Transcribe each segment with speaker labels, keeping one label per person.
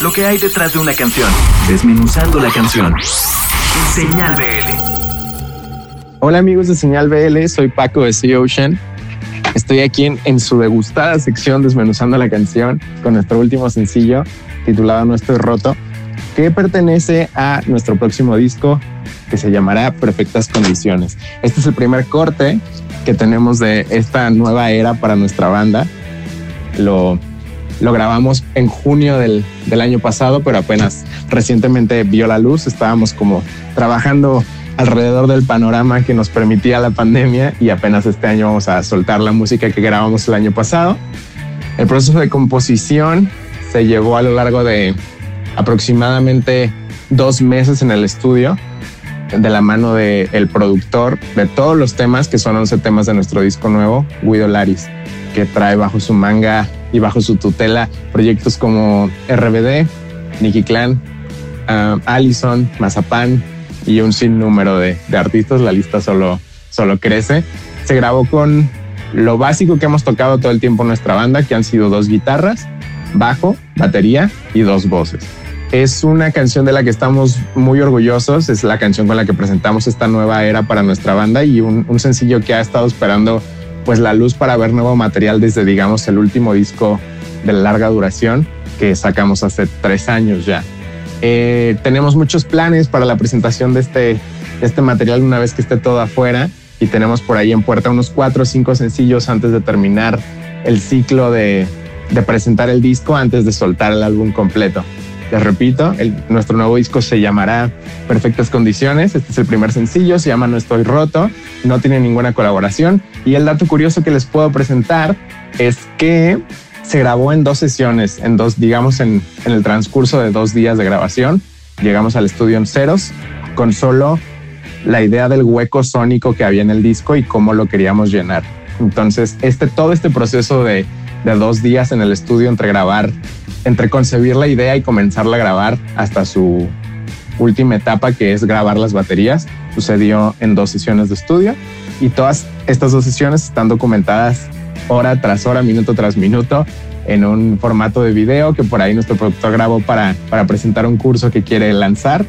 Speaker 1: lo que hay detrás de una canción, desmenuzando la canción. Señal BL.
Speaker 2: Hola amigos de Señal BL, soy Paco de Sea Ocean. Estoy aquí en, su degustada sección desmenuzando la canción con nuestro último sencillo titulado No estoy roto, que pertenece a nuestro próximo disco que se llamará Perfectas Condiciones. Este es el primer corte que tenemos de esta nueva era para nuestra banda. Lo lo grabamos en junio del, año pasado, pero apenas recientemente vio la luz. Estábamos como trabajando alrededor del panorama que nos permitía la pandemia y apenas este año vamos a soltar la música que grabamos el año pasado. El proceso de composición se llevó a lo largo de aproximadamente dos meses en el estudio de la mano del el productor de todos los temas, que son 11 temas de nuestro disco nuevo, Guido Laris, que trae bajo su manga y bajo su tutela proyectos como RBD, Nicky Clan, uh, Allison, Mazapán y un sinnúmero de, de artistas. La lista solo, solo crece. Se grabó con lo básico que hemos tocado todo el tiempo en nuestra banda, que han sido dos guitarras, bajo, batería y dos voces. Es una canción de la que estamos muy orgullosos, es la canción con la que presentamos esta nueva era para nuestra banda y un sencillo que ha estado esperando pues la luz para ver nuevo material desde, digamos, el último disco de larga duración que sacamos hace tres años ya. Eh, tenemos muchos planes para la presentación de este, este material una vez que esté todo afuera y tenemos por ahí en puerta unos cuatro o cinco sencillos antes de terminar el ciclo de, de presentar el disco, antes de soltar el álbum completo. Les repito, nuestro nuevo disco se llamará Perfectas Condiciones. Este es el primer sencillo, se llama No Estoy Roto, no tiene ninguna colaboración. Y el dato curioso que les puedo presentar es que se grabó en dos sesiones, en dos, digamos, en, en el transcurso de dos días de grabación. Llegamos al estudio en ceros con solo la idea del hueco sónico que había en el disco y cómo lo queríamos llenar. Entonces, este, todo este proceso de, de dos días en el estudio entre grabar entre concebir la idea y comenzarla a grabar hasta su última etapa, que es grabar las baterías, sucedió en dos sesiones de estudio y todas estas dos sesiones están documentadas hora tras hora, minuto tras minuto, en un formato de video que por ahí nuestro productor grabó para, para presentar un curso que quiere lanzar.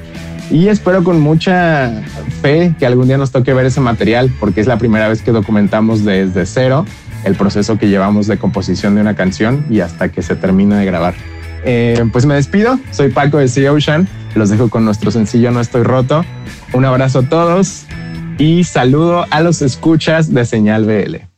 Speaker 2: Y espero con mucha fe que algún día nos toque ver ese material, porque es la primera vez que documentamos desde cero el proceso que llevamos de composición de una canción y hasta que se termina de grabar. Eh, pues me despido, soy Paco de Sea Ocean, los dejo con nuestro sencillo No Estoy Roto. Un abrazo a todos y saludo a los escuchas de Señal BL.